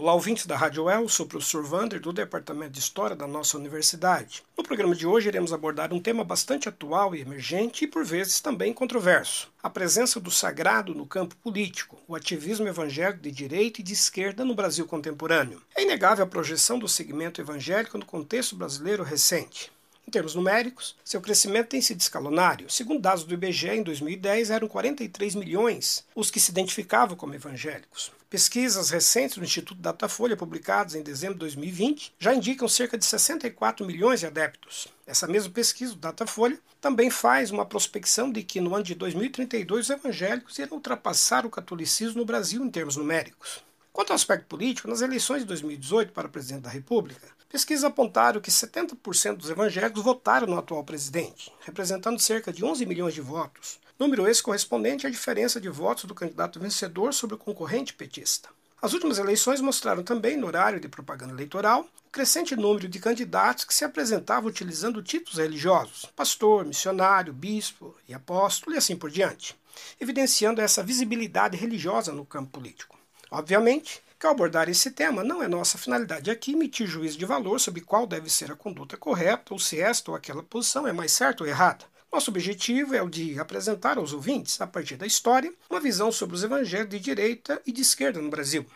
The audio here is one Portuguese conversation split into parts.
Olá, ouvintes da Rádio El, sou o professor Vander, do Departamento de História da nossa universidade. No programa de hoje iremos abordar um tema bastante atual e emergente e, por vezes, também controverso: a presença do sagrado no campo político, o ativismo evangélico de direita e de esquerda no Brasil contemporâneo. É inegável a projeção do segmento evangélico no contexto brasileiro recente. Em termos numéricos, seu crescimento tem sido escalonário. Segundo dados do IBGE, em 2010 eram 43 milhões os que se identificavam como evangélicos. Pesquisas recentes do Instituto Datafolha, publicadas em dezembro de 2020, já indicam cerca de 64 milhões de adeptos. Essa mesma pesquisa do Datafolha também faz uma prospecção de que no ano de 2032 os evangélicos irão ultrapassar o catolicismo no Brasil em termos numéricos. Quanto ao aspecto político, nas eleições de 2018 para presidente da República, pesquisas apontaram que 70% dos evangélicos votaram no atual presidente, representando cerca de 11 milhões de votos, número esse correspondente à diferença de votos do candidato vencedor sobre o concorrente petista. As últimas eleições mostraram também, no horário de propaganda eleitoral, o crescente número de candidatos que se apresentavam utilizando títulos religiosos, pastor, missionário, bispo e apóstolo e assim por diante, evidenciando essa visibilidade religiosa no campo político. Obviamente, que ao abordar esse tema, não é nossa finalidade aqui emitir juízo de valor sobre qual deve ser a conduta correta ou se esta ou aquela posição é mais certa ou errada. Nosso objetivo é o de apresentar aos ouvintes, a partir da história, uma visão sobre os evangelhos de direita e de esquerda no Brasil.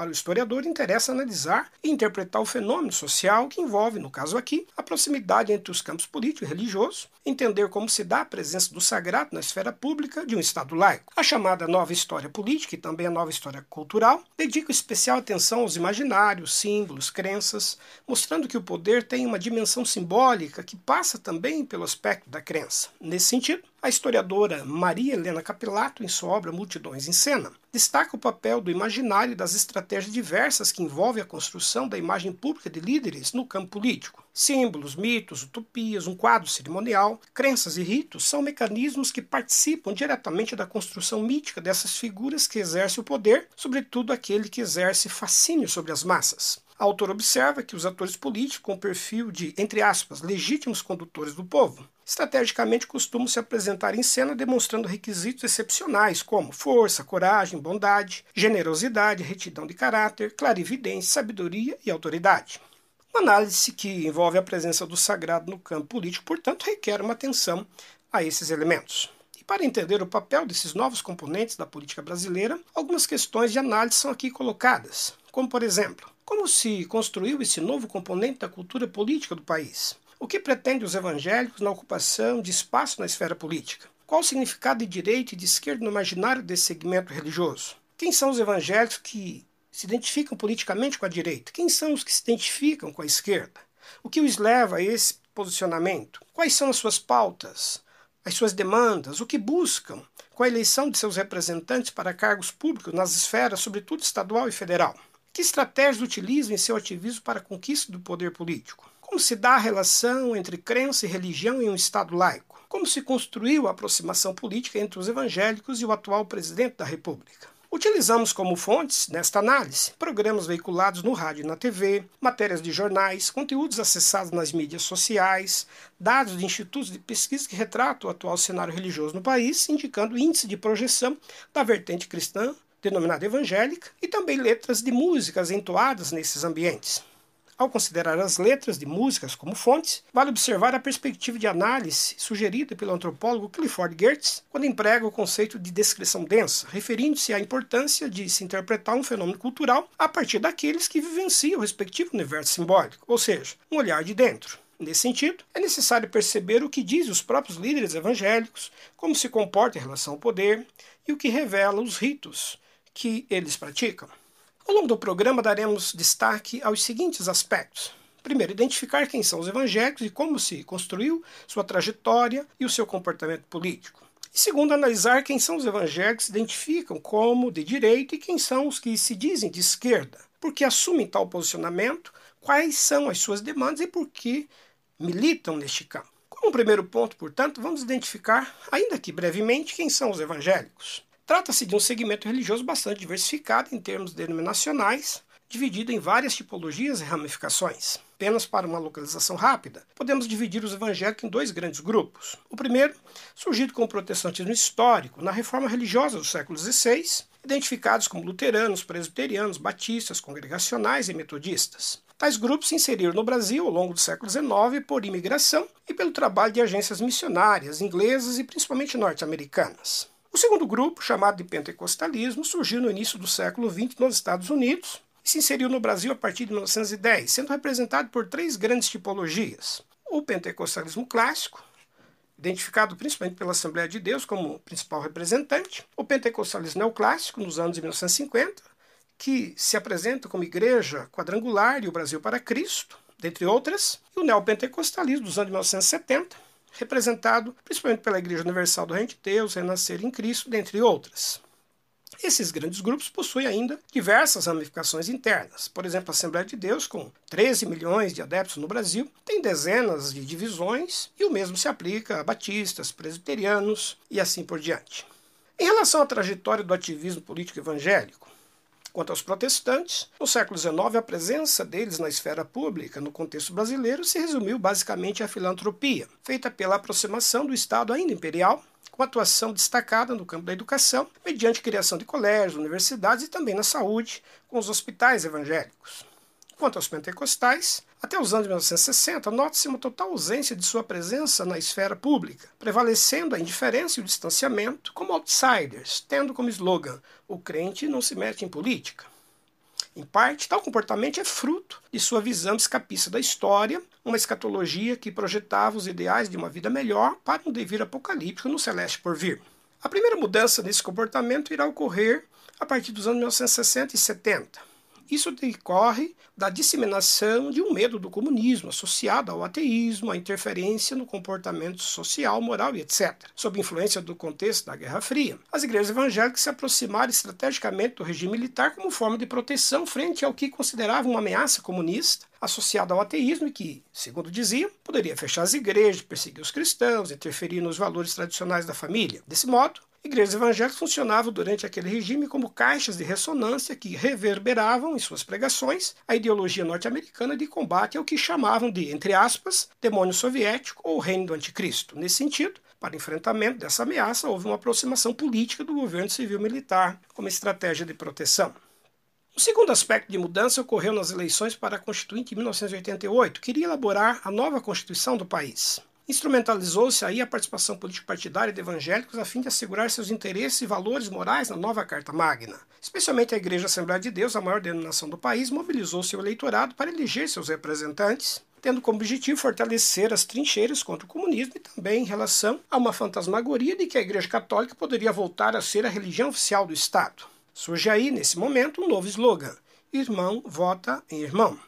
Para o historiador, interessa analisar e interpretar o fenômeno social que envolve, no caso aqui, a proximidade entre os campos político e religioso, entender como se dá a presença do sagrado na esfera pública de um Estado laico. A chamada nova história política e também a nova história cultural dedica especial atenção aos imaginários, símbolos, crenças, mostrando que o poder tem uma dimensão simbólica que passa também pelo aspecto da crença. Nesse sentido, a historiadora Maria Helena Capilato, em sua obra Multidões em Cena, destaca o papel do imaginário e das estratégias diversas que envolvem a construção da imagem pública de líderes no campo político. Símbolos, mitos, utopias, um quadro cerimonial, crenças e ritos são mecanismos que participam diretamente da construção mítica dessas figuras que exercem o poder, sobretudo aquele que exerce fascínio sobre as massas. A autor observa que os atores políticos com perfil de, entre aspas, legítimos condutores do povo, estrategicamente costumam se apresentar em cena demonstrando requisitos excepcionais como força, coragem, bondade, generosidade, retidão de caráter, clarividência, sabedoria e autoridade. Uma análise que envolve a presença do sagrado no campo político, portanto, requer uma atenção a esses elementos. E para entender o papel desses novos componentes da política brasileira, algumas questões de análise são aqui colocadas, como por exemplo, como se construiu esse novo componente da cultura política do país? O que pretende os evangélicos na ocupação de espaço na esfera política? Qual o significado de direita e de esquerda no imaginário desse segmento religioso? Quem são os evangélicos que se identificam politicamente com a direita? Quem são os que se identificam com a esquerda? O que os leva a esse posicionamento? Quais são as suas pautas? As suas demandas? O que buscam com a eleição de seus representantes para cargos públicos nas esferas, sobretudo estadual e federal? Que estratégias utilizam em seu ativismo para a conquista do poder político? Como se dá a relação entre crença e religião em um Estado laico? Como se construiu a aproximação política entre os evangélicos e o atual presidente da República? Utilizamos como fontes, nesta análise, programas veiculados no rádio e na TV, matérias de jornais, conteúdos acessados nas mídias sociais, dados de institutos de pesquisa que retratam o atual cenário religioso no país, indicando índice de projeção da vertente cristã denominada evangélica, e também letras de músicas entoadas nesses ambientes. Ao considerar as letras de músicas como fontes, vale observar a perspectiva de análise sugerida pelo antropólogo Clifford Geertz quando emprega o conceito de descrição densa, referindo-se à importância de se interpretar um fenômeno cultural a partir daqueles que vivenciam o respectivo universo simbólico, ou seja, um olhar de dentro. Nesse sentido, é necessário perceber o que dizem os próprios líderes evangélicos, como se comporta em relação ao poder e o que revela os ritos que eles praticam. Ao longo do programa daremos destaque aos seguintes aspectos. Primeiro, identificar quem são os evangélicos e como se construiu sua trajetória e o seu comportamento político. E segundo, analisar quem são os evangélicos que se identificam como de direita e quem são os que se dizem de esquerda, porque assumem tal posicionamento quais são as suas demandas e por que militam neste campo. Como primeiro ponto, portanto, vamos identificar, ainda que brevemente, quem são os evangélicos. Trata-se de um segmento religioso bastante diversificado em termos denominacionais, dividido em várias tipologias e ramificações. Apenas para uma localização rápida, podemos dividir os evangélicos em dois grandes grupos. O primeiro, surgido com o protestantismo histórico na reforma religiosa do século XVI, identificados como luteranos, presbiterianos, batistas, congregacionais e metodistas. Tais grupos se inseriram no Brasil ao longo do século XIX por imigração e pelo trabalho de agências missionárias inglesas e principalmente norte-americanas. O segundo grupo, chamado de pentecostalismo, surgiu no início do século XX nos Estados Unidos e se inseriu no Brasil a partir de 1910, sendo representado por três grandes tipologias: o pentecostalismo clássico, identificado principalmente pela Assembleia de Deus como principal representante, o pentecostalismo neoclássico, nos anos de 1950, que se apresenta como igreja quadrangular e o Brasil para Cristo, dentre outras, e o neopentecostalismo dos anos de 1970, representado principalmente pela Igreja Universal do Reino de Deus, Renascer em Cristo, dentre outras. Esses grandes grupos possuem ainda diversas ramificações internas. Por exemplo, a Assembleia de Deus, com 13 milhões de adeptos no Brasil, tem dezenas de divisões e o mesmo se aplica a batistas, presbiterianos e assim por diante. Em relação à trajetória do ativismo político evangélico, Quanto aos protestantes, no século XIX, a presença deles na esfera pública, no contexto brasileiro, se resumiu basicamente à filantropia, feita pela aproximação do Estado ainda imperial com atuação destacada no campo da educação, mediante criação de colégios, universidades e também na saúde, com os hospitais evangélicos. Quanto aos pentecostais, até os anos 1960, nota-se uma total ausência de sua presença na esfera pública, prevalecendo a indiferença e o distanciamento como outsiders, tendo como slogan: o crente não se mete em política. Em parte, tal comportamento é fruto de sua visão escapista da história, uma escatologia que projetava os ideais de uma vida melhor para um devir apocalíptico no celeste por vir. A primeira mudança nesse comportamento irá ocorrer a partir dos anos 1960 e 70 isso decorre da disseminação de um medo do comunismo associado ao ateísmo, à interferência no comportamento social, moral e etc., sob influência do contexto da Guerra Fria. As igrejas evangélicas se aproximaram estrategicamente do regime militar como forma de proteção frente ao que consideravam uma ameaça comunista associada ao ateísmo e que, segundo diziam, poderia fechar as igrejas, perseguir os cristãos, interferir nos valores tradicionais da família. Desse modo, Igrejas evangélicas funcionavam durante aquele regime como caixas de ressonância que reverberavam em suas pregações a ideologia norte-americana de combate ao que chamavam de, entre aspas, demônio soviético ou reino do anticristo. Nesse sentido, para enfrentamento dessa ameaça, houve uma aproximação política do governo civil-militar como estratégia de proteção. O segundo aspecto de mudança ocorreu nas eleições para a Constituinte em 1988, que iria elaborar a nova Constituição do país. Instrumentalizou-se aí a participação político-partidária de evangélicos a fim de assegurar seus interesses e valores morais na nova Carta Magna. Especialmente a Igreja Assembleia de Deus, a maior denominação do país, mobilizou seu eleitorado para eleger seus representantes, tendo como objetivo fortalecer as trincheiras contra o comunismo e também em relação a uma fantasmagoria de que a Igreja Católica poderia voltar a ser a religião oficial do Estado. Surge aí, nesse momento, um novo slogan: Irmão vota em irmão.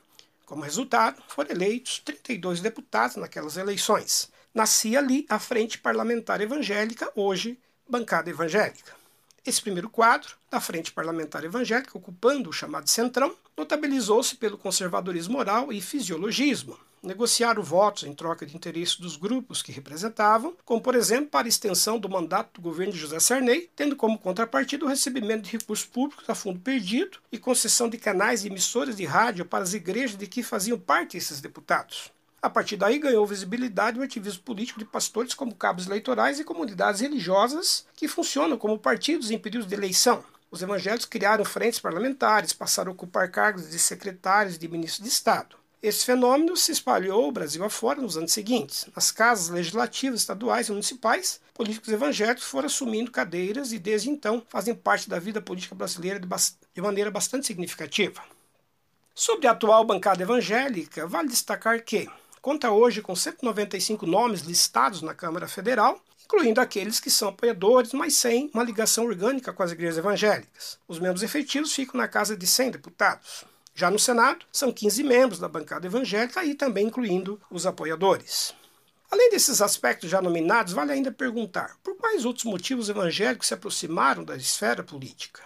Como resultado, foram eleitos 32 deputados naquelas eleições. Nascia ali a Frente Parlamentar Evangélica, hoje Bancada Evangélica. Esse primeiro quadro, da Frente Parlamentar Evangélica, ocupando o chamado Centrão, notabilizou-se pelo conservadorismo moral e fisiologismo. Negociaram votos em troca de interesses dos grupos que representavam, como, por exemplo, para a extensão do mandato do governo de José Sarney, tendo como contrapartida o recebimento de recursos públicos a fundo perdido e concessão de canais e emissoras de rádio para as igrejas de que faziam parte esses deputados. A partir daí ganhou visibilidade o ativismo político de pastores como cabos eleitorais e comunidades religiosas que funcionam como partidos em períodos de eleição. Os evangélicos criaram frentes parlamentares, passaram a ocupar cargos de secretários e de ministros de Estado. Esse fenômeno se espalhou o Brasil afora nos anos seguintes. Nas casas legislativas estaduais e municipais, políticos evangélicos foram assumindo cadeiras e desde então fazem parte da vida política brasileira de, de maneira bastante significativa. Sobre a atual bancada evangélica, vale destacar que conta hoje com 195 nomes listados na Câmara Federal, incluindo aqueles que são apoiadores, mas sem uma ligação orgânica com as igrejas evangélicas. Os membros efetivos ficam na casa de 100 deputados. Já no Senado, são 15 membros da bancada evangélica e também incluindo os apoiadores. Além desses aspectos já nominados, vale ainda perguntar por quais outros motivos evangélicos se aproximaram da esfera política.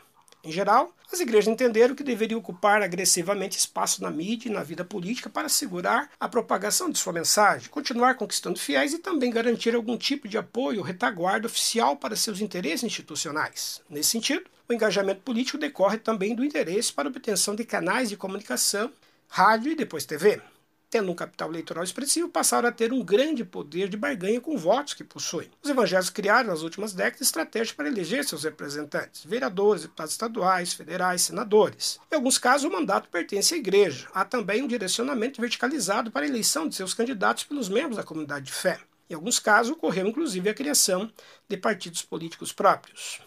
Em geral, as igrejas entenderam que deveriam ocupar agressivamente espaço na mídia e na vida política para assegurar a propagação de sua mensagem, continuar conquistando fiéis e também garantir algum tipo de apoio ou retaguarda oficial para seus interesses institucionais. Nesse sentido, o engajamento político decorre também do interesse para obtenção de canais de comunicação, rádio e depois TV tendo um capital eleitoral expressivo, passaram a ter um grande poder de barganha com votos que possuem. Os evangélicos criaram nas últimas décadas estratégias para eleger seus representantes, vereadores, deputados estaduais, federais, senadores. Em alguns casos, o mandato pertence à igreja. Há também um direcionamento verticalizado para a eleição de seus candidatos pelos membros da comunidade de fé. Em alguns casos, ocorreu inclusive a criação de partidos políticos próprios.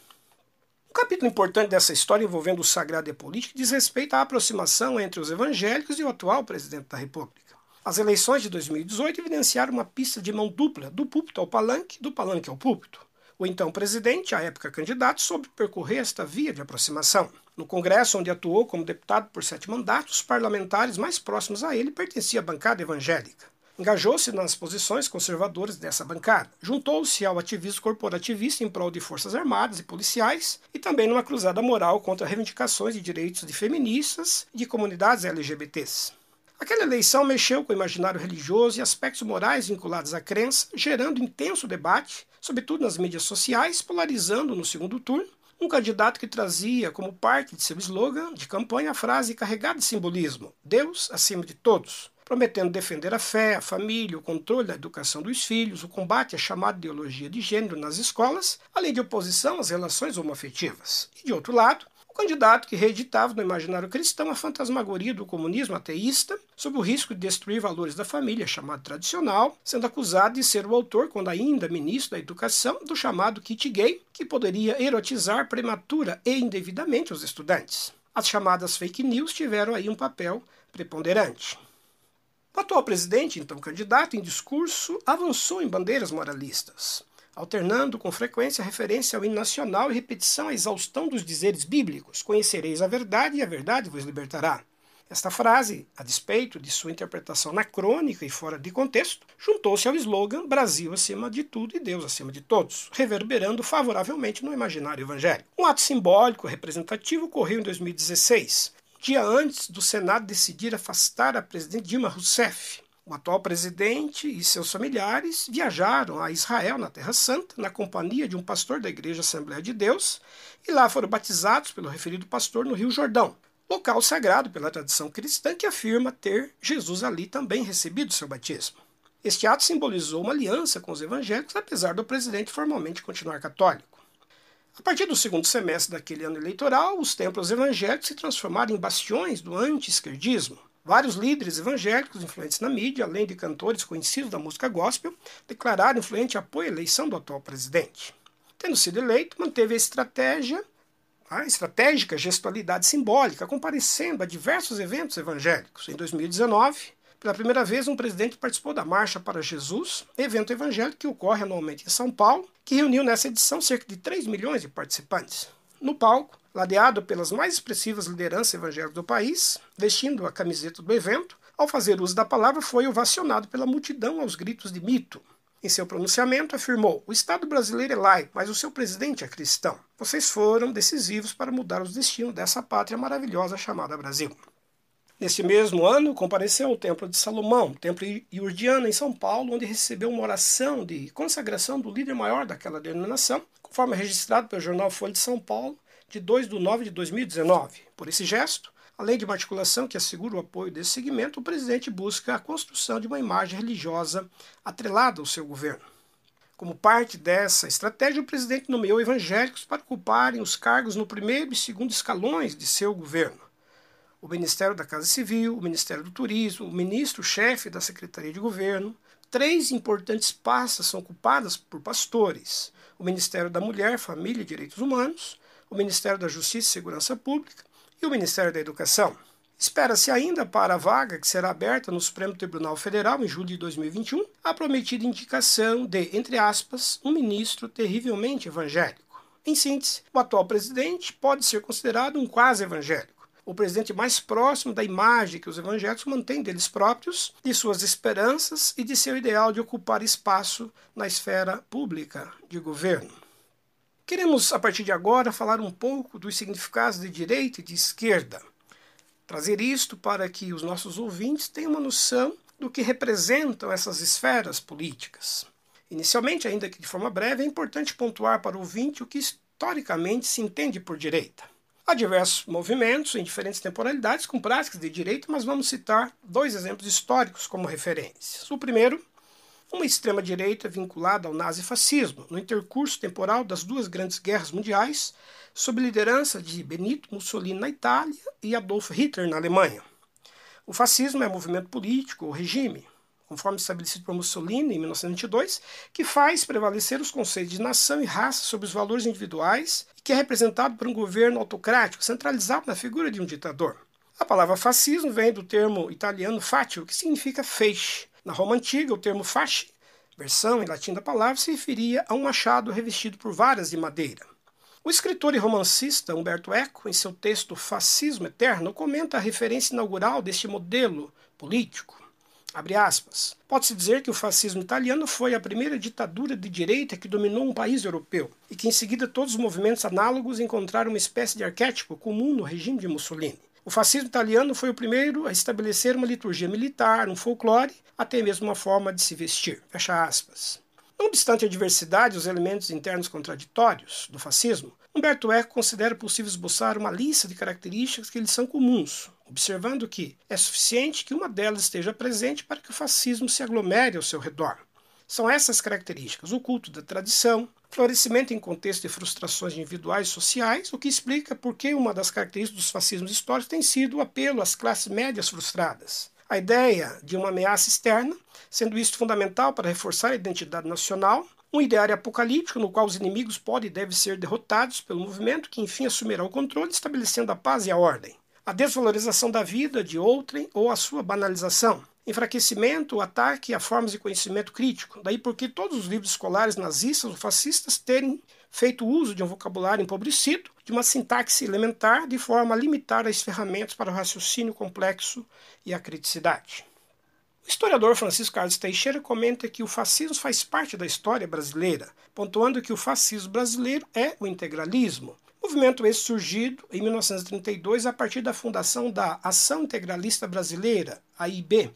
Um capítulo importante dessa história envolvendo o sagrado e a política diz respeito à aproximação entre os evangélicos e o atual presidente da República. As eleições de 2018 evidenciaram uma pista de mão dupla, do púlpito ao palanque, do palanque ao púlpito. O então presidente, à época candidato, soube percorrer esta via de aproximação. No Congresso, onde atuou como deputado por sete mandatos, os parlamentares mais próximos a ele pertenciam à bancada evangélica. Engajou-se nas posições conservadoras dessa bancada. Juntou-se ao ativismo corporativista em prol de forças armadas e policiais e também numa cruzada moral contra reivindicações de direitos de feministas e de comunidades LGBTs. Aquela eleição mexeu com o imaginário religioso e aspectos morais vinculados à crença, gerando intenso debate, sobretudo nas mídias sociais, polarizando no segundo turno um candidato que trazia como parte de seu slogan de campanha a frase carregada de simbolismo: Deus acima de todos, prometendo defender a fé, a família, o controle da educação dos filhos, o combate à chamada ideologia de gênero nas escolas, além de oposição às relações homoafetivas. E de outro lado, candidato que reeditava no imaginário cristão a fantasmagoria do comunismo ateísta, sob o risco de destruir valores da família, chamado tradicional, sendo acusado de ser o autor, quando ainda ministro da Educação, do chamado kit gay, que poderia erotizar prematura e indevidamente os estudantes. As chamadas fake news tiveram aí um papel preponderante. O atual presidente, então candidato, em discurso, avançou em bandeiras moralistas alternando com frequência referência ao hino nacional e repetição à exaustão dos dizeres bíblicos: Conhecereis a verdade e a verdade vos libertará. Esta frase, a despeito de sua interpretação anacrônica e fora de contexto, juntou-se ao slogan Brasil acima de tudo e Deus acima de todos, reverberando favoravelmente no imaginário evangélico. Um ato simbólico representativo ocorreu em 2016, dia antes do Senado decidir afastar a presidente Dilma Rousseff, o atual presidente e seus familiares viajaram a Israel, na Terra Santa, na companhia de um pastor da Igreja Assembleia de Deus, e lá foram batizados pelo referido pastor no Rio Jordão, local sagrado pela tradição cristã que afirma ter Jesus ali também recebido seu batismo. Este ato simbolizou uma aliança com os evangélicos, apesar do presidente formalmente continuar católico. A partir do segundo semestre daquele ano eleitoral, os templos evangélicos se transformaram em bastiões do anti-esquerdismo. Vários líderes evangélicos influentes na mídia, além de cantores conhecidos da música gospel, declararam influente apoio à eleição do atual presidente. Tendo sido eleito, manteve a estratégia, a estratégica gestualidade simbólica, comparecendo a diversos eventos evangélicos. Em 2019, pela primeira vez, um presidente participou da Marcha para Jesus, evento evangélico que ocorre anualmente em São Paulo, que reuniu nessa edição cerca de 3 milhões de participantes. No palco, ladeado pelas mais expressivas lideranças evangélicas do país, vestindo a camiseta do evento, ao fazer uso da palavra, foi ovacionado pela multidão aos gritos de mito. Em seu pronunciamento, afirmou: O Estado brasileiro é laico, mas o seu presidente é cristão. Vocês foram decisivos para mudar os destinos dessa pátria maravilhosa chamada Brasil. Nesse mesmo ano, compareceu ao Templo de Salomão, templo iurdiano em São Paulo, onde recebeu uma oração de consagração do líder maior daquela denominação, conforme registrado pelo jornal Folha de São Paulo, de 2 de nove de 2019. Por esse gesto, além de uma articulação que assegura o apoio desse segmento, o presidente busca a construção de uma imagem religiosa atrelada ao seu governo. Como parte dessa estratégia, o presidente nomeou evangélicos para ocuparem os cargos no primeiro e segundo escalões de seu governo. O Ministério da Casa Civil, o Ministério do Turismo, o ministro-chefe da Secretaria de Governo. Três importantes pastas são ocupadas por pastores: o Ministério da Mulher, Família e Direitos Humanos, o Ministério da Justiça e Segurança Pública e o Ministério da Educação. Espera-se ainda para a vaga que será aberta no Supremo Tribunal Federal em julho de 2021 a prometida indicação de, entre aspas, um ministro terrivelmente evangélico. Em síntese, o atual presidente pode ser considerado um quase evangélico, o presidente mais próximo da imagem que os evangélicos mantêm deles próprios, de suas esperanças e de seu ideal de ocupar espaço na esfera pública de governo. Queremos, a partir de agora, falar um pouco dos significados de direita e de esquerda. Trazer isto para que os nossos ouvintes tenham uma noção do que representam essas esferas políticas. Inicialmente, ainda que de forma breve, é importante pontuar para o ouvinte o que historicamente se entende por direita. Há diversos movimentos em diferentes temporalidades com práticas de direita, mas vamos citar dois exemplos históricos como referências. O primeiro, uma extrema-direita vinculada ao nazifascismo, no intercurso temporal das duas grandes guerras mundiais, sob liderança de Benito Mussolini na Itália e Adolf Hitler na Alemanha. O fascismo é movimento político ou regime, conforme estabelecido por Mussolini em 1922, que faz prevalecer os conceitos de nação e raça sobre os valores individuais e que é representado por um governo autocrático centralizado na figura de um ditador. A palavra fascismo vem do termo italiano fatio, que significa feixe. Na Roma antiga, o termo fasci, versão em latim da palavra, se referia a um machado revestido por varas de madeira. O escritor e romancista Umberto Eco, em seu texto Fascismo Eterno, comenta a referência inaugural deste modelo político. Pode-se dizer que o fascismo italiano foi a primeira ditadura de direita que dominou um país europeu e que em seguida todos os movimentos análogos encontraram uma espécie de arquétipo comum no regime de Mussolini. O fascismo italiano foi o primeiro a estabelecer uma liturgia militar, um folclore, até mesmo uma forma de se vestir. Fecha aspas. Não obstante a diversidade e os elementos internos contraditórios do fascismo, Humberto Eco considera possível esboçar uma lista de características que lhes são comuns, observando que é suficiente que uma delas esteja presente para que o fascismo se aglomere ao seu redor. São essas características: o culto da tradição, florescimento em contexto de frustrações individuais e sociais, o que explica por que uma das características dos fascismos históricos tem sido o apelo às classes médias frustradas. A ideia de uma ameaça externa, sendo isto fundamental para reforçar a identidade nacional, um ideário apocalíptico no qual os inimigos podem e devem ser derrotados pelo movimento que enfim assumirá o controle, estabelecendo a paz e a ordem a desvalorização da vida de outrem ou a sua banalização, enfraquecimento ou ataque a formas de conhecimento crítico. Daí porque todos os livros escolares nazistas ou fascistas terem feito uso de um vocabulário empobrecido, de uma sintaxe elementar, de forma a limitar as ferramentas para o raciocínio complexo e a criticidade. O historiador Francisco Carlos Teixeira comenta que o fascismo faz parte da história brasileira, pontuando que o fascismo brasileiro é o integralismo, Movimento esse surgido em 1932 a partir da fundação da Ação Integralista Brasileira, AIB,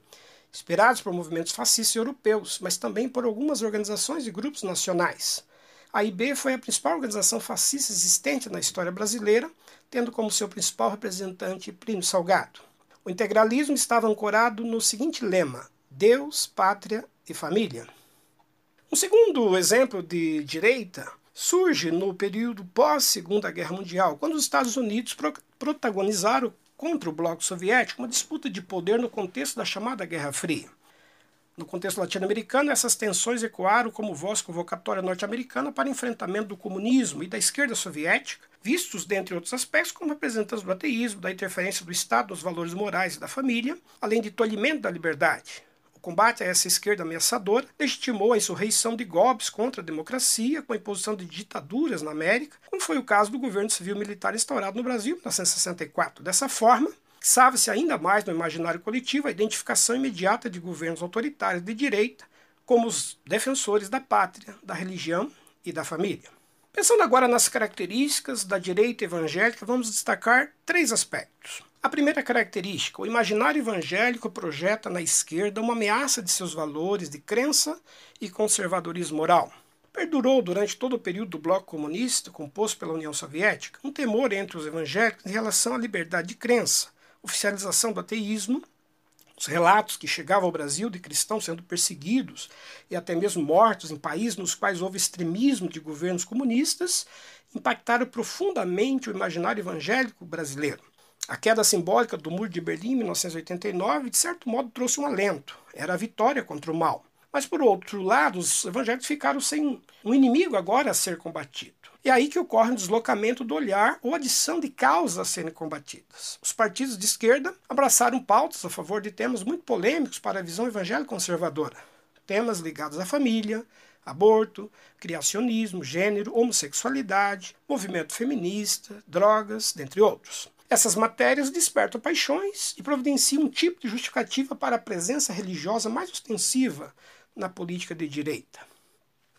inspirados por movimentos fascistas europeus, mas também por algumas organizações e grupos nacionais. A foi a principal organização fascista existente na história brasileira, tendo como seu principal representante Plínio Salgado. O integralismo estava ancorado no seguinte lema: Deus, Pátria e Família. Um segundo exemplo de direita surge no período pós-Segunda Guerra Mundial, quando os Estados Unidos pro protagonizaram contra o Bloco Soviético uma disputa de poder no contexto da chamada Guerra Fria. No contexto latino-americano, essas tensões ecoaram como voz convocatória norte-americana para enfrentamento do comunismo e da esquerda soviética, vistos, dentre outros aspectos, como representantes do ateísmo, da interferência do Estado nos valores morais e da família, além de tolhimento da liberdade combate a essa esquerda ameaçadora legitimou a insurreição de golpes contra a democracia com a imposição de ditaduras na América, como foi o caso do governo civil militar instaurado no Brasil em 1964. Dessa forma, sabe-se ainda mais no imaginário coletivo a identificação imediata de governos autoritários de direita como os defensores da pátria, da religião e da família. Pensando agora nas características da direita evangélica, vamos destacar três aspectos. A primeira característica, o imaginário evangélico projeta na esquerda uma ameaça de seus valores de crença e conservadorismo moral. Perdurou durante todo o período do bloco comunista, composto pela União Soviética, um temor entre os evangélicos em relação à liberdade de crença, oficialização do ateísmo, os relatos que chegavam ao Brasil de cristãos sendo perseguidos e até mesmo mortos em países nos quais houve extremismo de governos comunistas impactaram profundamente o imaginário evangélico brasileiro. A queda simbólica do Muro de Berlim em 1989, de certo modo, trouxe um alento. Era a vitória contra o mal. Mas, por outro lado, os evangélicos ficaram sem um inimigo agora a ser combatido. É aí que ocorre um deslocamento do olhar ou adição de causas a serem combatidas. Os partidos de esquerda abraçaram pautas a favor de temas muito polêmicos para a visão evangélica conservadora. Temas ligados à família, aborto, criacionismo, gênero, homossexualidade, movimento feminista, drogas, dentre outros. Essas matérias despertam paixões e providenciam um tipo de justificativa para a presença religiosa mais ostensiva na política de direita.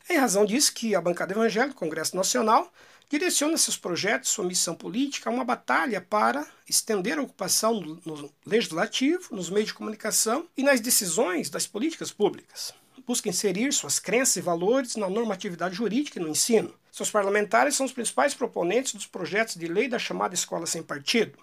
Em razão disso que a bancada evangélica, Congresso Nacional, direciona seus projetos, sua missão política a uma batalha para estender a ocupação no, no legislativo, nos meios de comunicação e nas decisões das políticas públicas. Busca inserir suas crenças e valores na normatividade jurídica e no ensino. Seus parlamentares são os principais proponentes dos projetos de lei da chamada escola sem partido,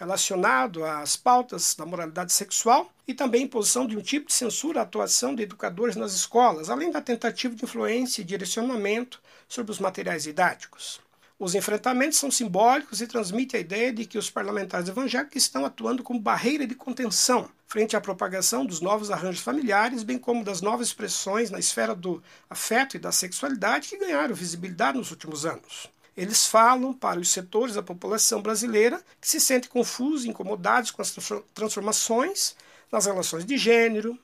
relacionado às pautas da moralidade sexual e também imposição de um tipo de censura à atuação de educadores nas escolas, além da tentativa de influência e direcionamento sobre os materiais didáticos. Os enfrentamentos são simbólicos e transmitem a ideia de que os parlamentares evangélicos estão atuando como barreira de contenção frente à propagação dos novos arranjos familiares, bem como das novas expressões na esfera do afeto e da sexualidade que ganharam visibilidade nos últimos anos. Eles falam para os setores da população brasileira que se sentem confusos e incomodados com as transformações nas relações de gênero,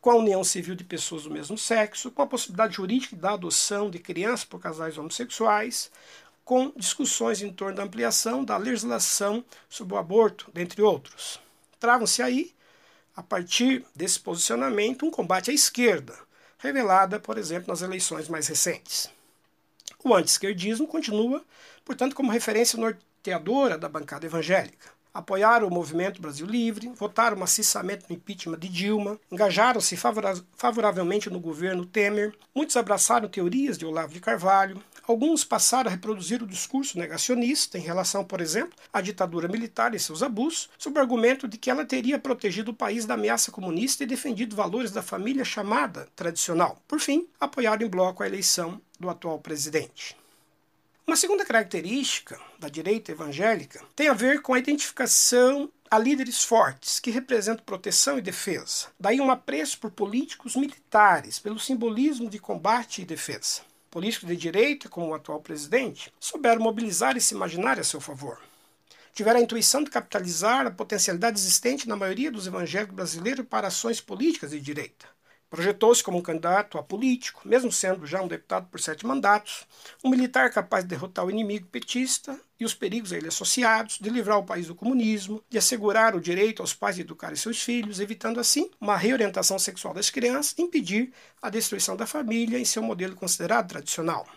com a união civil de pessoas do mesmo sexo, com a possibilidade jurídica da adoção de crianças por casais homossexuais, com discussões em torno da ampliação da legislação sobre o aborto, dentre outros. Travam-se aí, a partir desse posicionamento, um combate à esquerda, revelada, por exemplo, nas eleições mais recentes. O anti-esquerdismo continua, portanto, como referência norteadora da bancada evangélica apoiaram o movimento Brasil Livre, votaram maciçamente no impeachment de Dilma, engajaram-se favoravelmente no governo Temer, muitos abraçaram teorias de Olavo de Carvalho, alguns passaram a reproduzir o discurso negacionista em relação, por exemplo, à ditadura militar e seus abusos, sob o argumento de que ela teria protegido o país da ameaça comunista e defendido valores da família chamada tradicional. Por fim, apoiaram em bloco a eleição do atual presidente. Uma segunda característica da direita evangélica tem a ver com a identificação a líderes fortes que representam proteção e defesa. Daí um apreço por políticos militares, pelo simbolismo de combate e defesa. Políticos de direita, como o atual presidente, souberam mobilizar esse imaginário a seu favor. Tiveram a intuição de capitalizar a potencialidade existente na maioria dos evangélicos brasileiros para ações políticas de direita. Projetou-se como um candidato a político, mesmo sendo já um deputado por sete mandatos, um militar capaz de derrotar o inimigo petista e os perigos a ele associados, de livrar o país do comunismo, de assegurar o direito aos pais de educar seus filhos, evitando assim uma reorientação sexual das crianças e impedir a destruição da família em seu modelo considerado tradicional.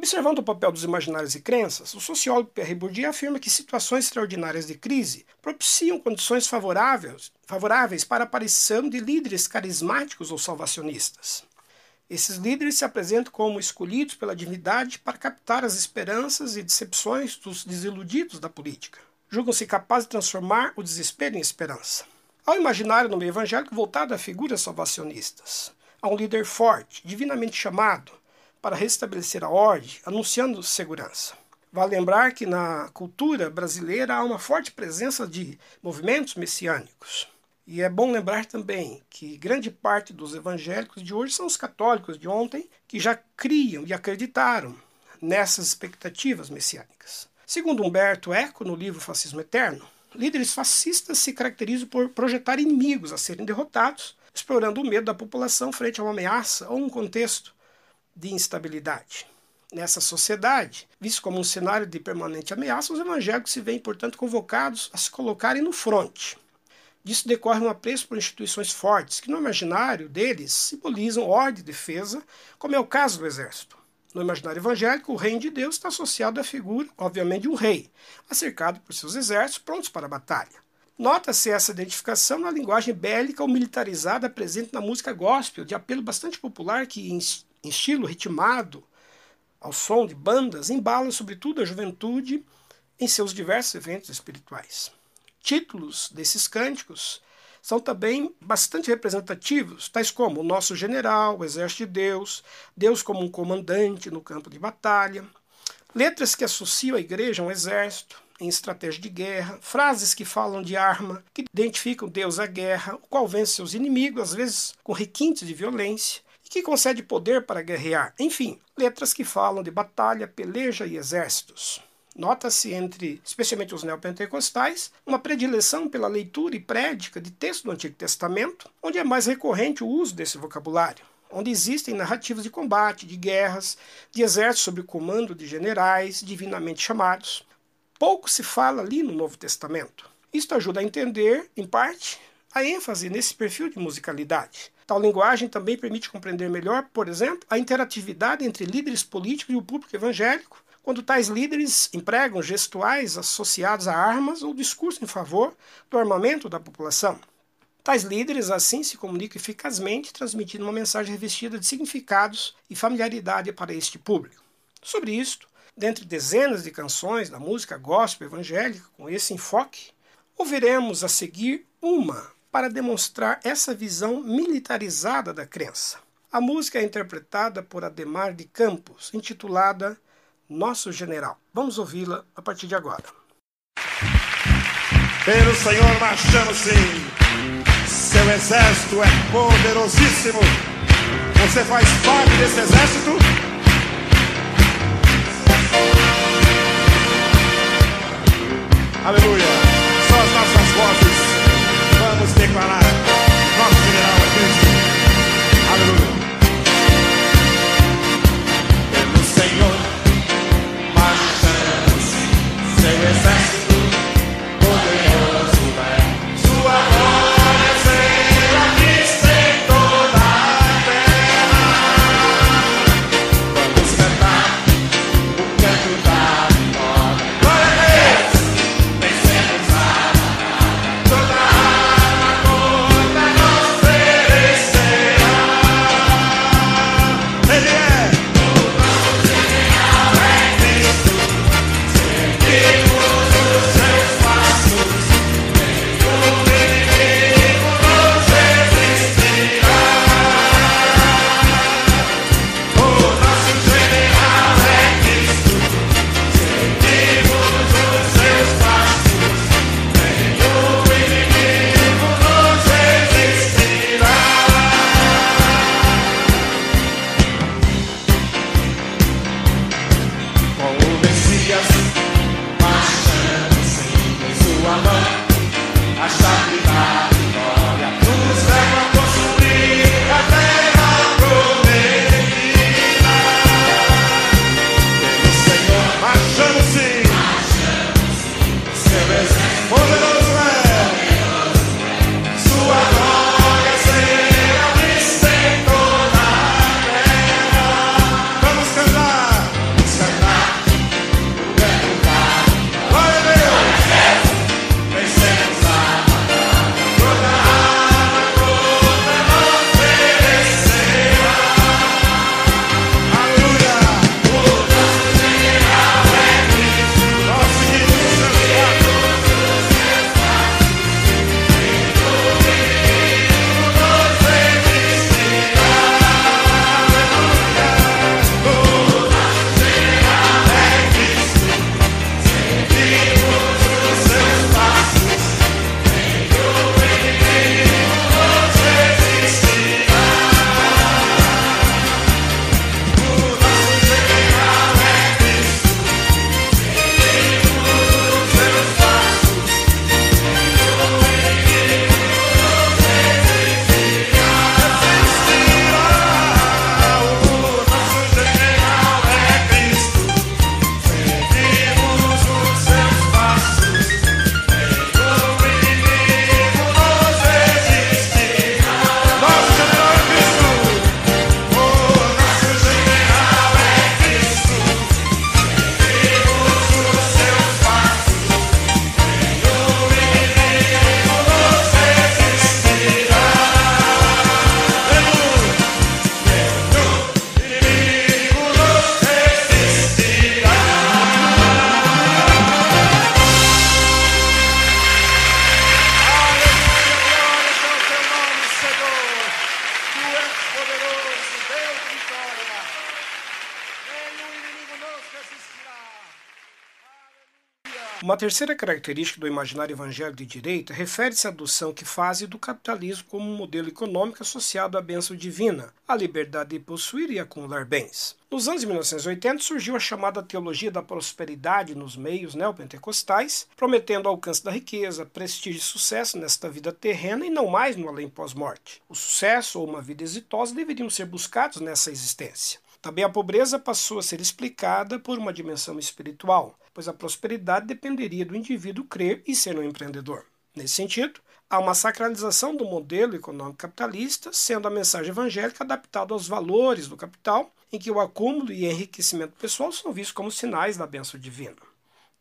Observando o papel dos imaginários e crenças, o sociólogo Pierre Bourdieu afirma que situações extraordinárias de crise propiciam condições favoráveis, favoráveis para a aparição de líderes carismáticos ou salvacionistas. Esses líderes se apresentam como escolhidos pela divindade para captar as esperanças e decepções dos desiludidos da política. Julgam-se capazes de transformar o desespero em esperança. Ao imaginário no meio evangélico voltado a figuras salvacionistas, a um líder forte, divinamente chamado, para restabelecer a ordem, anunciando segurança. Vale lembrar que na cultura brasileira há uma forte presença de movimentos messiânicos. E é bom lembrar também que grande parte dos evangélicos de hoje são os católicos de ontem que já criam e acreditaram nessas expectativas messiânicas. Segundo Humberto Eco, no livro Fascismo Eterno, líderes fascistas se caracterizam por projetar inimigos a serem derrotados, explorando o medo da população frente a uma ameaça ou um contexto de instabilidade. Nessa sociedade, visto como um cenário de permanente ameaça, os evangélicos se veem, portanto, convocados a se colocarem no fronte. Disso decorre um apreço por instituições fortes, que no imaginário deles simbolizam ordem e defesa, como é o caso do exército. No imaginário evangélico, o reino de Deus está associado à figura, obviamente, de um rei, cercado por seus exércitos prontos para a batalha. Nota-se essa identificação na linguagem bélica ou militarizada presente na música gospel, de apelo bastante popular que em estilo ritmado, ao som de bandas, embala sobretudo a juventude em seus diversos eventos espirituais. Títulos desses cânticos são também bastante representativos, tais como o nosso general, o exército de Deus, Deus como um comandante no campo de batalha, letras que associam a igreja a um exército em estratégia de guerra, frases que falam de arma, que identificam Deus à guerra, o qual vence seus inimigos, às vezes com requintes de violência, que concede poder para guerrear. Enfim, letras que falam de batalha, peleja e exércitos. Nota-se entre, especialmente os neopentecostais, uma predileção pela leitura e prédica de textos do Antigo Testamento, onde é mais recorrente o uso desse vocabulário, onde existem narrativas de combate, de guerras, de exércitos sob o comando de generais divinamente chamados. Pouco se fala ali no Novo Testamento. Isto ajuda a entender, em parte, a ênfase nesse perfil de musicalidade Tal linguagem também permite compreender melhor, por exemplo, a interatividade entre líderes políticos e o público evangélico, quando tais líderes empregam gestuais associados a armas ou discurso em favor do armamento da população. Tais líderes assim se comunicam eficazmente, transmitindo uma mensagem revestida de significados e familiaridade para este público. Sobre isto, dentre dezenas de canções da música gospel evangélica com esse enfoque, ouviremos a seguir uma para demonstrar essa visão militarizada da crença. A música é interpretada por Ademar de Campos, intitulada Nosso General. Vamos ouvi-la a partir de agora. Pelo Senhor marchamos sim, seu exército é poderosíssimo. Você faz parte desse exército? Aleluia. Vamos declarar. Terceira característica do imaginário evangélico de direita refere-se à adoção que fazem do capitalismo como um modelo econômico associado à bênção divina, à liberdade de possuir e acumular bens. Nos anos de 1980 surgiu a chamada teologia da prosperidade nos meios neopentecostais, prometendo alcance da riqueza, prestígio e sucesso nesta vida terrena e não mais no além pós-morte. O sucesso ou uma vida exitosa deveriam ser buscados nessa existência. Também a pobreza passou a ser explicada por uma dimensão espiritual, pois a prosperidade dependeria do indivíduo crer e ser um empreendedor. Nesse sentido, Há uma sacralização do modelo econômico capitalista, sendo a mensagem evangélica adaptada aos valores do capital, em que o acúmulo e enriquecimento pessoal são vistos como sinais da bênção divina.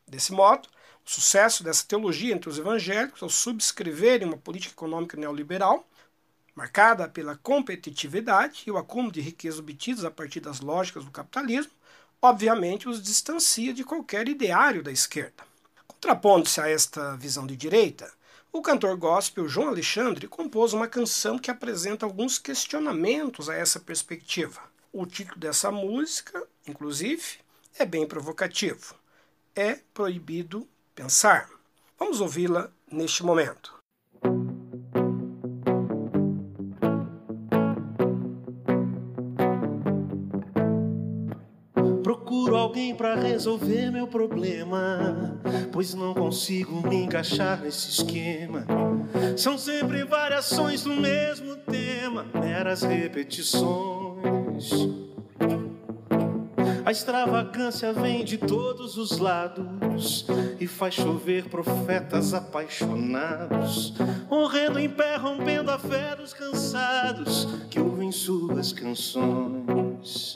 Desse modo, o sucesso dessa teologia entre os evangélicos, ao subscreverem uma política econômica neoliberal, marcada pela competitividade e o acúmulo de riquezas obtidas a partir das lógicas do capitalismo, obviamente os distancia de qualquer ideário da esquerda. Contrapondo-se a esta visão de direita, o cantor gospel João Alexandre compôs uma canção que apresenta alguns questionamentos a essa perspectiva. O título dessa música, inclusive, é bem provocativo. É proibido pensar. Vamos ouvi-la neste momento. Alguém para resolver meu problema, pois não consigo me encaixar nesse esquema. São sempre variações do mesmo tema, meras repetições. A extravagância vem de todos os lados e faz chover profetas apaixonados, morrendo em pé, rompendo a fé dos cansados que ouvem suas canções.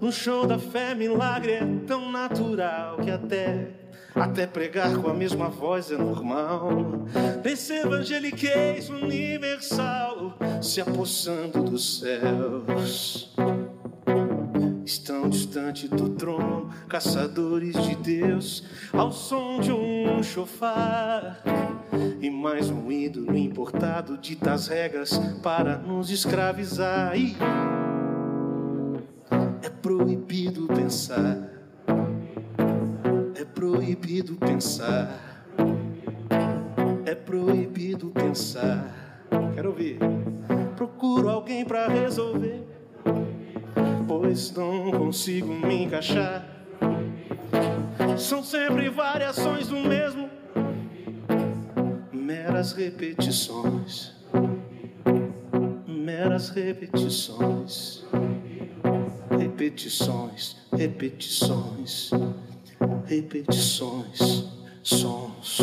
No show da fé, milagre é tão natural que até até pregar com a mesma voz é normal. Nesse evangeliquez universal se apossando dos céus. Estão distante do trono, caçadores de Deus, ao som de um chofar. E mais um ídolo importado dita as regras para nos escravizar. É proibido pensar. É proibido pensar. É proibido pensar. Quero ouvir. Procuro alguém para resolver pois não consigo me encaixar. São sempre variações do mesmo, meras repetições, meras repetições, repetições, repetições, repetições, sons.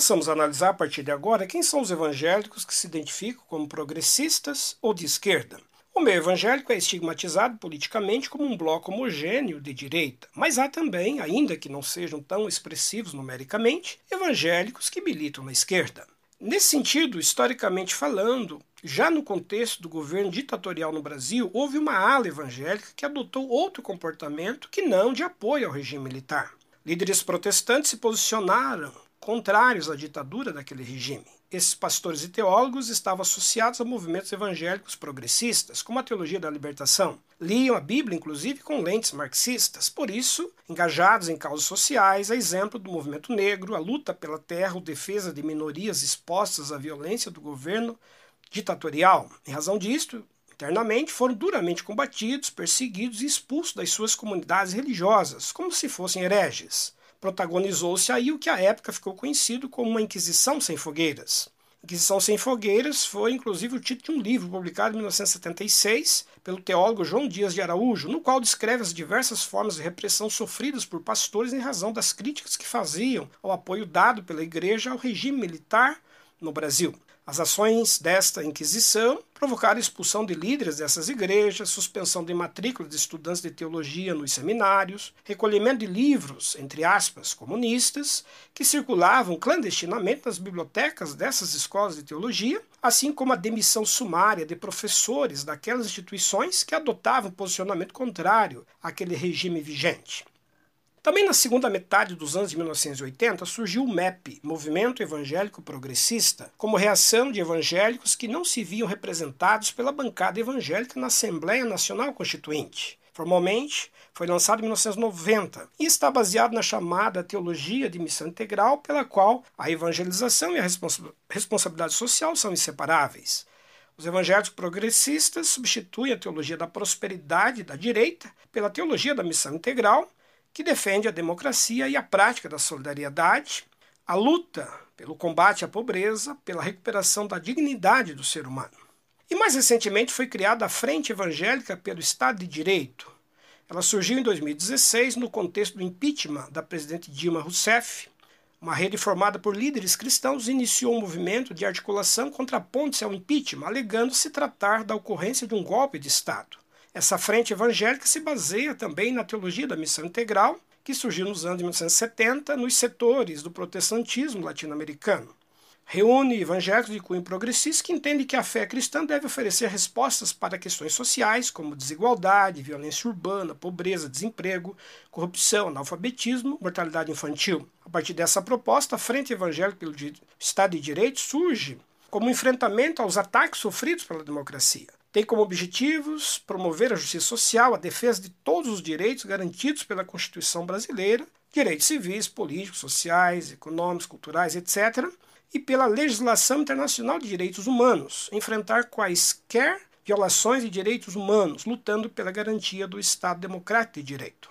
Passamos a analisar a partir de agora quem são os evangélicos que se identificam como progressistas ou de esquerda. O meio evangélico é estigmatizado politicamente como um bloco homogêneo de direita, mas há também, ainda que não sejam tão expressivos numericamente, evangélicos que militam na esquerda. Nesse sentido, historicamente falando, já no contexto do governo ditatorial no Brasil, houve uma ala evangélica que adotou outro comportamento que não de apoio ao regime militar. Líderes protestantes se posicionaram contrários à ditadura daquele regime. Esses pastores e teólogos estavam associados a movimentos evangélicos progressistas, como a teologia da libertação. Liam a Bíblia, inclusive, com lentes marxistas, por isso, engajados em causas sociais, a exemplo do movimento negro, a luta pela terra ou defesa de minorias expostas à violência do governo ditatorial. Em razão disto, internamente foram duramente combatidos, perseguidos e expulsos das suas comunidades religiosas, como se fossem hereges protagonizou-se aí o que à época ficou conhecido como uma Inquisição Sem Fogueiras. Inquisição Sem Fogueiras foi inclusive o título de um livro publicado em 1976 pelo teólogo João Dias de Araújo, no qual descreve as diversas formas de repressão sofridas por pastores em razão das críticas que faziam ao apoio dado pela Igreja ao regime militar no Brasil. As ações desta Inquisição provocaram expulsão de líderes dessas igrejas, suspensão de matrícula de estudantes de teologia nos seminários, recolhimento de livros, entre aspas, comunistas, que circulavam clandestinamente nas bibliotecas dessas escolas de teologia, assim como a demissão sumária de professores daquelas instituições que adotavam posicionamento contrário àquele regime vigente. Também na segunda metade dos anos de 1980 surgiu o MEP, Movimento Evangélico Progressista, como reação de evangélicos que não se viam representados pela bancada evangélica na Assembleia Nacional Constituinte. Formalmente, foi lançado em 1990 e está baseado na chamada teologia de missão integral, pela qual a evangelização e a responsabilidade social são inseparáveis. Os evangélicos progressistas substituem a teologia da prosperidade da direita pela teologia da missão integral que defende a democracia e a prática da solidariedade, a luta pelo combate à pobreza, pela recuperação da dignidade do ser humano. E mais recentemente foi criada a Frente Evangélica pelo Estado de Direito. Ela surgiu em 2016 no contexto do impeachment da presidente Dilma Rousseff. Uma rede formada por líderes cristãos iniciou um movimento de articulação contra a ponte ao impeachment, alegando se tratar da ocorrência de um golpe de Estado. Essa frente evangélica se baseia também na teologia da missão integral, que surgiu nos anos de 1970 nos setores do protestantismo latino-americano. Reúne evangélicos de cunho progressista que entendem que a fé cristã deve oferecer respostas para questões sociais como desigualdade, violência urbana, pobreza, desemprego, corrupção, analfabetismo, mortalidade infantil. A partir dessa proposta, a Frente Evangélica pelo Estado de Direito surge como enfrentamento aos ataques sofridos pela democracia tem como objetivos promover a justiça social, a defesa de todos os direitos garantidos pela Constituição brasileira, direitos civis, políticos, sociais, econômicos, culturais, etc., e pela legislação internacional de direitos humanos, enfrentar quaisquer violações de direitos humanos, lutando pela garantia do Estado democrático de direito.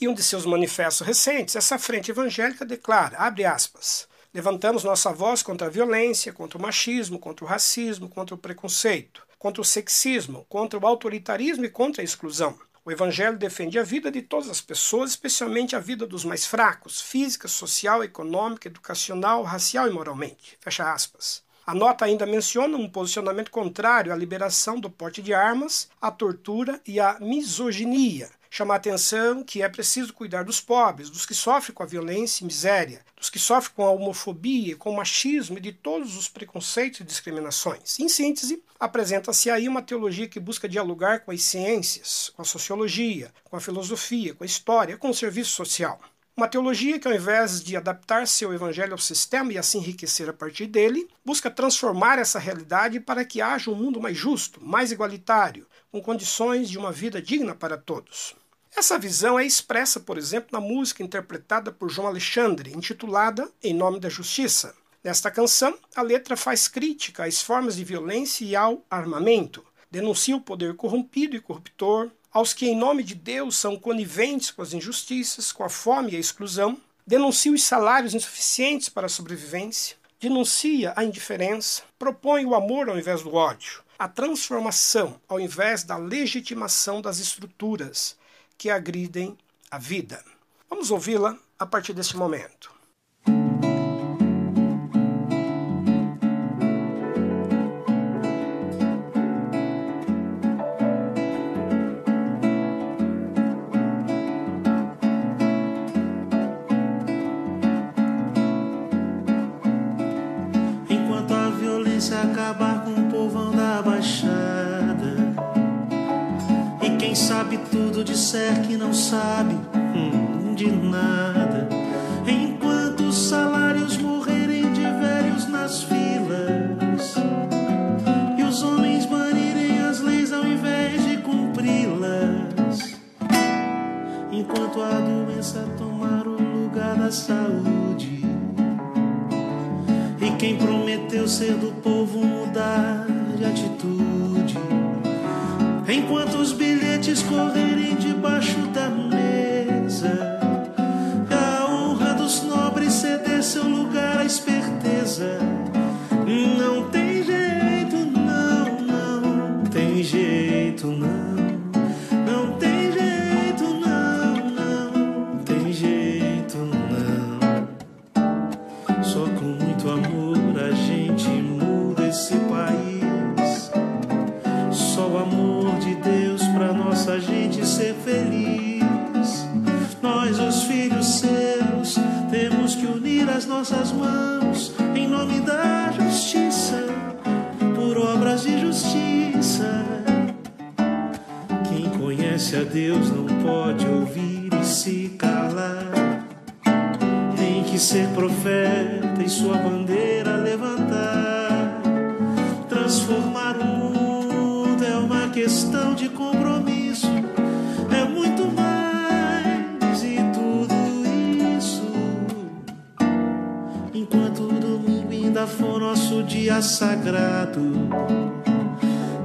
E um de seus manifestos recentes, essa frente evangélica declara, abre aspas, levantamos nossa voz contra a violência, contra o machismo, contra o racismo, contra o preconceito contra o sexismo, contra o autoritarismo e contra a exclusão. O Evangelho defende a vida de todas as pessoas, especialmente a vida dos mais fracos, física, social, econômica, educacional, racial e moralmente. Fecha aspas. A nota ainda menciona um posicionamento contrário à liberação do porte de armas, à tortura e à misoginia, chama a atenção que é preciso cuidar dos pobres, dos que sofrem com a violência e miséria, dos que sofrem com a homofobia, com o machismo e de todos os preconceitos e discriminações. Em síntese, apresenta-se aí uma teologia que busca dialogar com as ciências, com a sociologia, com a filosofia, com a história, com o serviço social. Uma teologia que, ao invés de adaptar seu evangelho ao sistema e assim enriquecer a partir dele, busca transformar essa realidade para que haja um mundo mais justo, mais igualitário, com condições de uma vida digna para todos. Essa visão é expressa, por exemplo, na música interpretada por João Alexandre, intitulada Em Nome da Justiça. Nesta canção, a letra faz crítica às formas de violência e ao armamento, denuncia o poder corrompido e corruptor, aos que, em nome de Deus, são coniventes com as injustiças, com a fome e a exclusão, denuncia os salários insuficientes para a sobrevivência, denuncia a indiferença, propõe o amor ao invés do ódio, a transformação ao invés da legitimação das estruturas, que agridem a vida. Vamos ouvi-la a partir deste momento. Quem conhece a Deus não pode ouvir e se calar. Tem que ser profeta e sua bandeira levantar. Transformar o mundo é uma questão de compromisso. É muito mais e tudo isso. Enquanto o domingo ainda for nosso dia sagrado.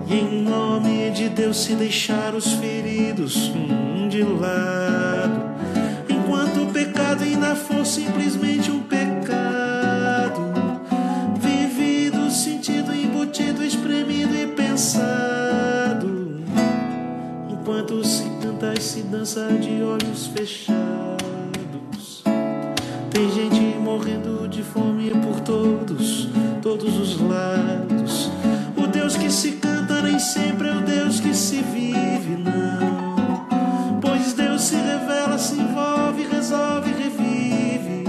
E em nome de Deus se deixar os feridos de lado. Enquanto o pecado ainda for simplesmente um pecado. Vivido, sentido, embutido, espremido e pensado. Enquanto se canta e se dança de olhos fechados. Tem gente morrendo de fome por todos, todos os lados. O Deus que se canta sempre é o Deus que se vive, não. Pois Deus se revela, se envolve, resolve, revive.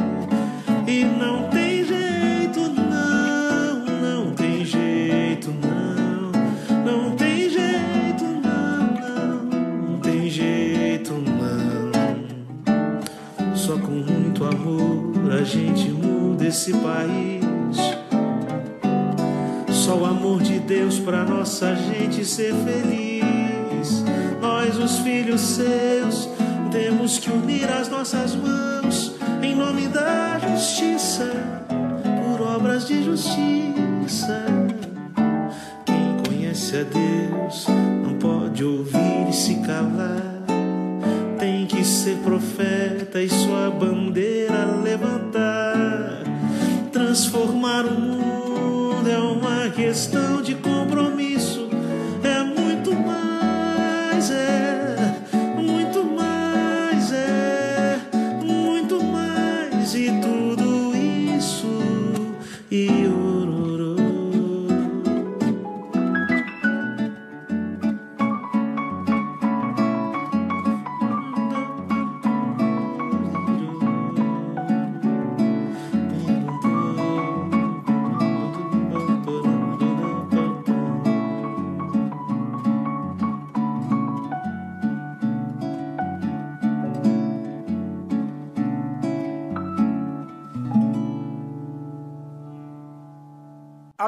E não tem jeito, não, não tem jeito, não. Não tem jeito, não, não, não tem jeito, não. Só com muito amor a gente muda esse país. Amor de Deus pra nossa gente ser feliz. Nós, os filhos seus, temos que unir as nossas mãos em nome da justiça, por obras de justiça. Quem conhece a Deus não pode ouvir e se calar. Tem que ser profeta e sua bandeira levantar. Transformar o mundo questão de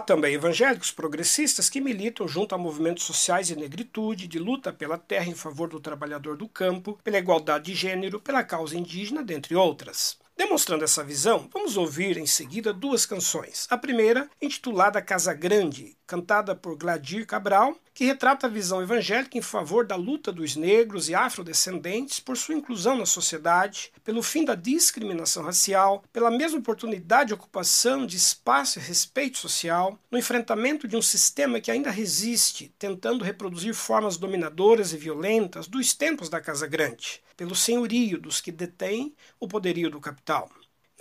Há também evangélicos progressistas que militam junto a movimentos sociais de negritude, de luta pela terra em favor do trabalhador do campo, pela igualdade de gênero, pela causa indígena, dentre outras. Demonstrando essa visão, vamos ouvir em seguida duas canções. A primeira, intitulada Casa Grande, cantada por Gladir Cabral, que retrata a visão evangélica em favor da luta dos negros e afrodescendentes por sua inclusão na sociedade, pelo fim da discriminação racial, pela mesma oportunidade de ocupação de espaço e respeito social, no enfrentamento de um sistema que ainda resiste, tentando reproduzir formas dominadoras e violentas dos tempos da Casa Grande, pelo senhorio dos que detêm o poderio do capital.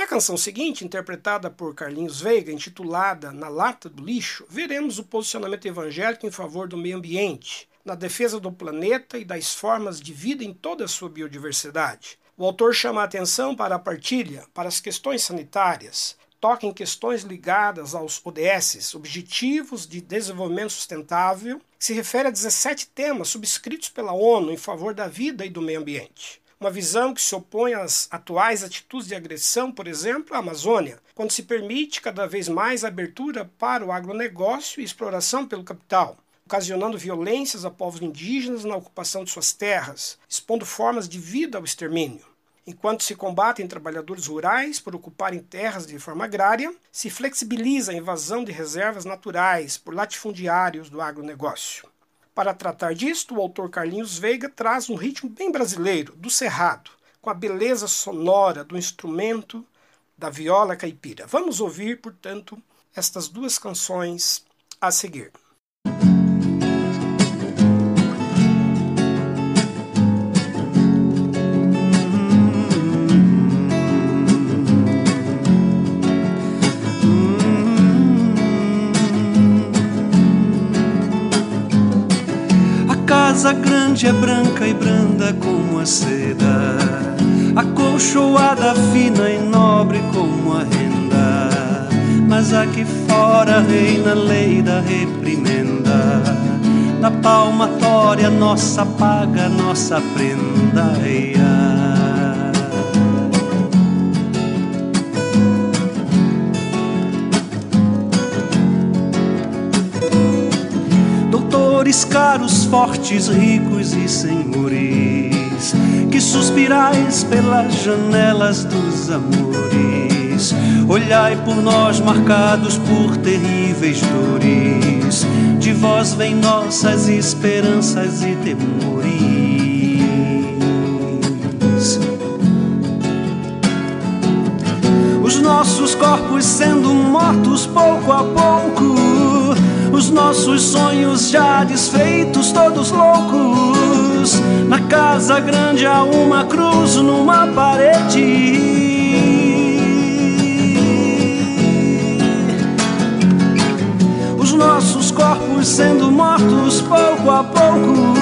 Na canção seguinte, interpretada por Carlinhos Veiga, intitulada Na Lata do Lixo, veremos o posicionamento evangélico em favor do meio ambiente, na defesa do planeta e das formas de vida em toda a sua biodiversidade. O autor chama a atenção para a partilha, para as questões sanitárias, toca em questões ligadas aos ODS, Objetivos de Desenvolvimento Sustentável, que se refere a 17 temas subscritos pela ONU em favor da vida e do meio ambiente. Uma visão que se opõe às atuais atitudes de agressão, por exemplo, à Amazônia, quando se permite cada vez mais abertura para o agronegócio e exploração pelo capital, ocasionando violências a povos indígenas na ocupação de suas terras, expondo formas de vida ao extermínio. Enquanto se combatem trabalhadores rurais por ocuparem terras de forma agrária, se flexibiliza a invasão de reservas naturais por latifundiários do agronegócio. Para tratar disto, o autor Carlinhos Veiga traz um ritmo bem brasileiro, do cerrado, com a beleza sonora do instrumento da viola caipira. Vamos ouvir, portanto, estas duas canções a seguir. Casa grande é branca e branda como a seda, acolchoada, fina e nobre como a renda. Mas aqui fora reina a lei da reprimenda. Na palmatória, nossa paga, nossa prenda. Ai, ai. piscar os fortes, ricos e senhores, que suspirais pelas janelas dos amores. Olhai por nós marcados por terríveis dores, de vós vêm nossas esperanças e temores. Os nossos corpos sendo mortos pouco a pouco os nossos sonhos já desfeitos, todos loucos. Na casa grande há uma cruz numa parede. Os nossos corpos sendo mortos pouco a pouco.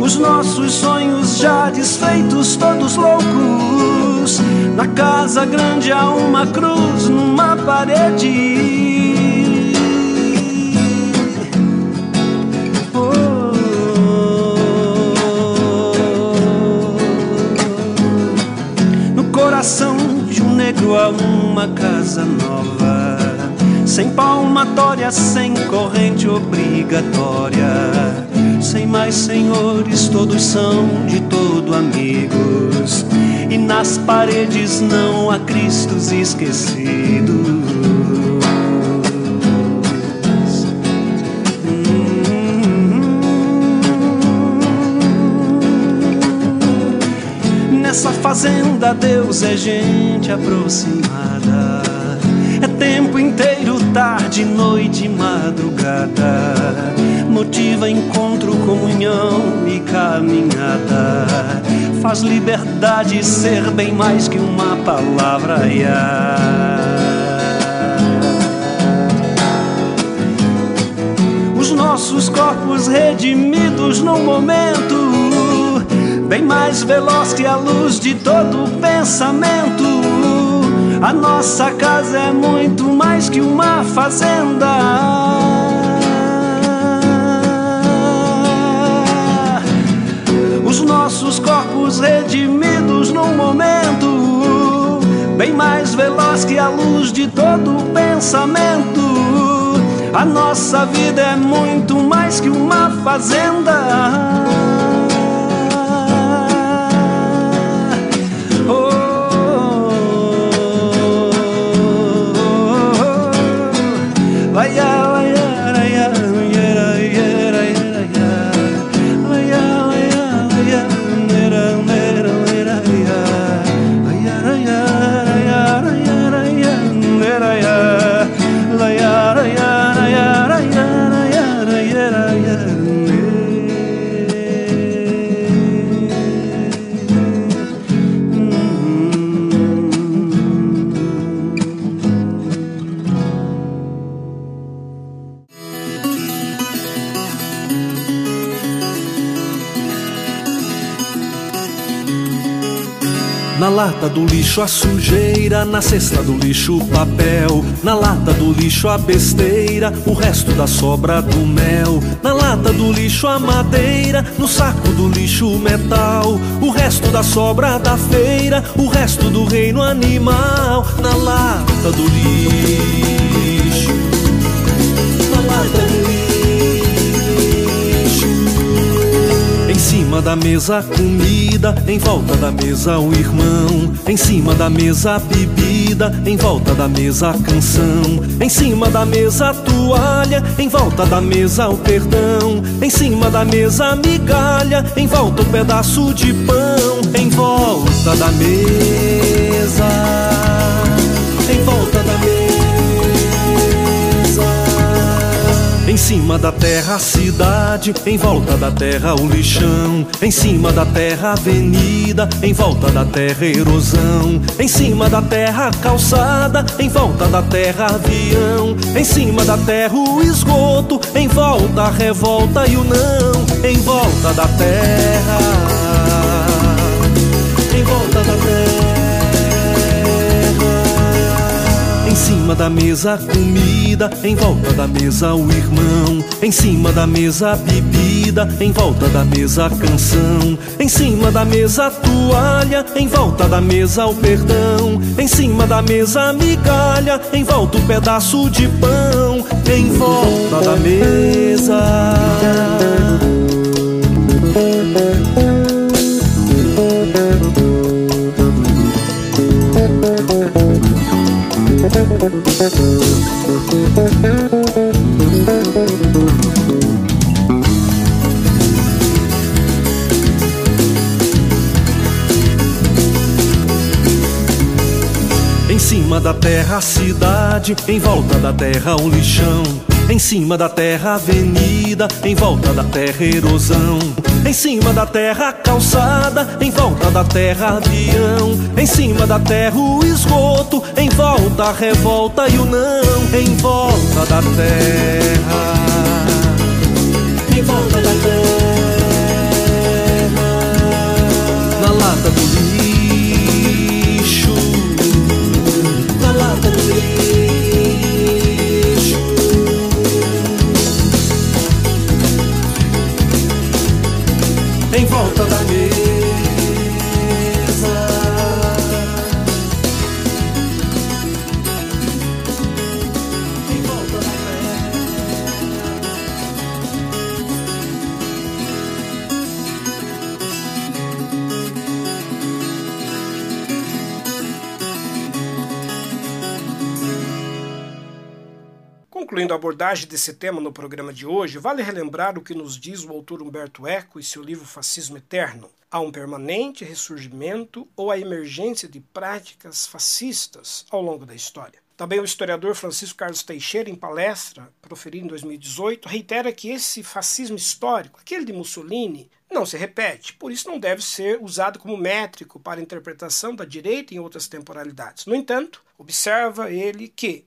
Os nossos sonhos já desfeitos, todos loucos. Na casa grande há uma cruz numa parede. Uma casa nova, sem palmatória, sem corrente obrigatória, sem mais senhores, todos são de todo amigos, e nas paredes não há Cristos esquecidos. Nessa fazenda Deus é gente aproximada. Tempo inteiro, tarde, noite, madrugada. Motiva encontro, comunhão e caminhada. Faz liberdade ser bem mais que uma palavra. Os nossos corpos redimidos num momento bem mais veloz que a luz de todo pensamento. A nossa casa é muito mais que uma fazenda. Os nossos corpos redimidos num momento, bem mais veloz que a luz de todo pensamento. A nossa vida é muito mais que uma fazenda. Na lata do lixo a sujeira, na cesta do lixo o papel, na lata do lixo a besteira, o resto da sobra do mel. Na lata do lixo a madeira, no saco do lixo o metal, o resto da sobra da feira, o resto do reino animal. Na lata do lixo, cima da mesa comida, em volta da mesa o irmão. Em cima da mesa bebida, em volta da mesa canção. Em cima da mesa toalha, em volta da mesa o perdão. Em cima da mesa migalha, em volta o pedaço de pão. Em volta da mesa, Em cima da terra a cidade, em volta da terra o lixão. Em cima da terra a avenida, em volta da terra erosão. Em cima da terra a calçada, em volta da terra avião. Em cima da terra o esgoto, em volta a revolta e o não. Em volta da terra, em volta da terra. Cima da mesa comida, em volta da mesa o irmão. Em cima da mesa bebida, em volta da mesa canção. Em cima da mesa toalha, em volta da mesa o perdão. Em cima da mesa migalha, em volta o pedaço de pão. Em volta da mesa. Em cima da terra a cidade, em volta da terra um lixão. Em cima da terra avenida, em volta da terra erosão. Em cima da terra calçada, em volta da terra avião. Em cima da terra o esgoto, em volta a revolta e o não. Em volta da terra, em volta da terra, Concluindo a abordagem desse tema no programa de hoje, vale relembrar o que nos diz o autor Humberto Eco em seu livro Fascismo Eterno. Há um permanente ressurgimento ou a emergência de práticas fascistas ao longo da história. Também o historiador Francisco Carlos Teixeira, em palestra proferida em 2018, reitera que esse fascismo histórico, aquele de Mussolini, não se repete, por isso não deve ser usado como métrico para a interpretação da direita em outras temporalidades. No entanto, observa ele que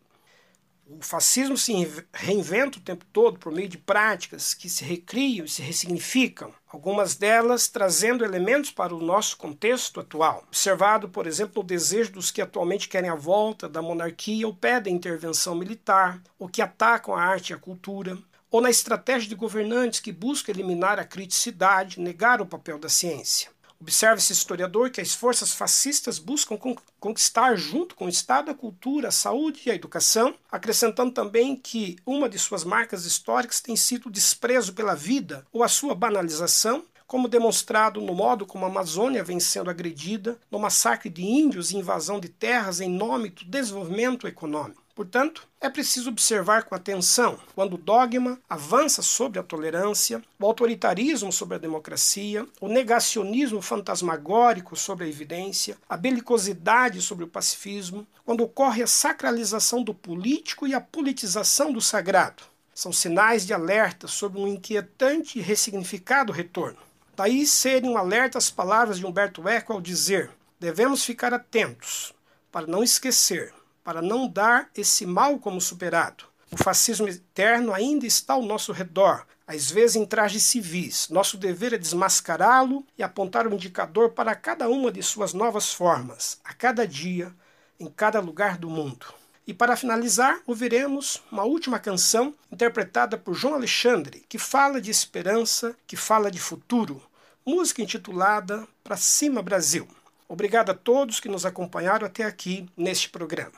o fascismo se reinventa o tempo todo por meio de práticas que se recriam e se ressignificam, algumas delas trazendo elementos para o nosso contexto atual. Observado, por exemplo, o desejo dos que atualmente querem a volta da monarquia ou pedem intervenção militar, ou que atacam a arte e a cultura, ou na estratégia de governantes que buscam eliminar a criticidade, negar o papel da ciência. Observa esse historiador que as forças fascistas buscam conquistar, junto com o Estado, a cultura, a saúde e a educação, acrescentando também que uma de suas marcas históricas tem sido o desprezo pela vida ou a sua banalização, como demonstrado no modo como a Amazônia vem sendo agredida no massacre de índios e invasão de terras em nome do desenvolvimento econômico. Portanto, é preciso observar com atenção quando o dogma avança sobre a tolerância, o autoritarismo sobre a democracia, o negacionismo fantasmagórico sobre a evidência, a belicosidade sobre o pacifismo, quando ocorre a sacralização do político e a politização do sagrado. São sinais de alerta sobre um inquietante e ressignificado retorno. Daí serem um alerta as palavras de Humberto Eco ao dizer: devemos ficar atentos para não esquecer para não dar esse mal como superado. O fascismo eterno ainda está ao nosso redor, às vezes em trajes civis. Nosso dever é desmascará-lo e apontar o indicador para cada uma de suas novas formas, a cada dia, em cada lugar do mundo. E para finalizar, ouviremos uma última canção interpretada por João Alexandre, que fala de esperança, que fala de futuro. Música intitulada Pra Cima Brasil. Obrigado a todos que nos acompanharam até aqui neste programa.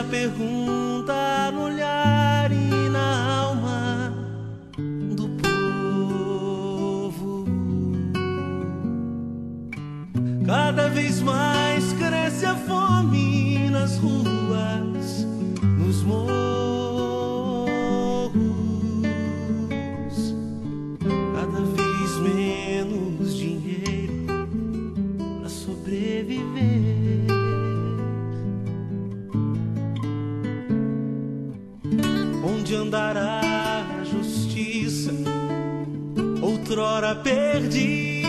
A pergunta no olhar e na alma do povo. Cada vez mais cresce a fome nas ruas, nos morros. perdida.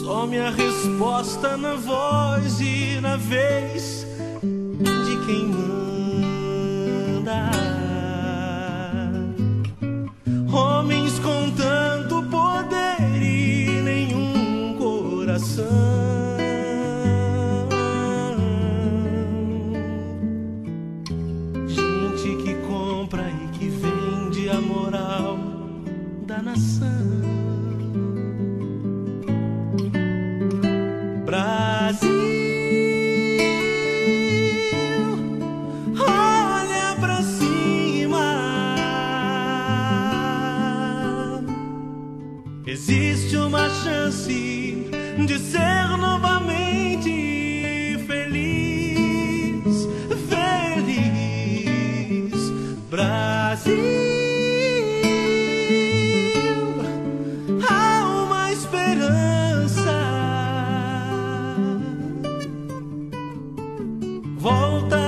Só minha resposta na voz e na vez volta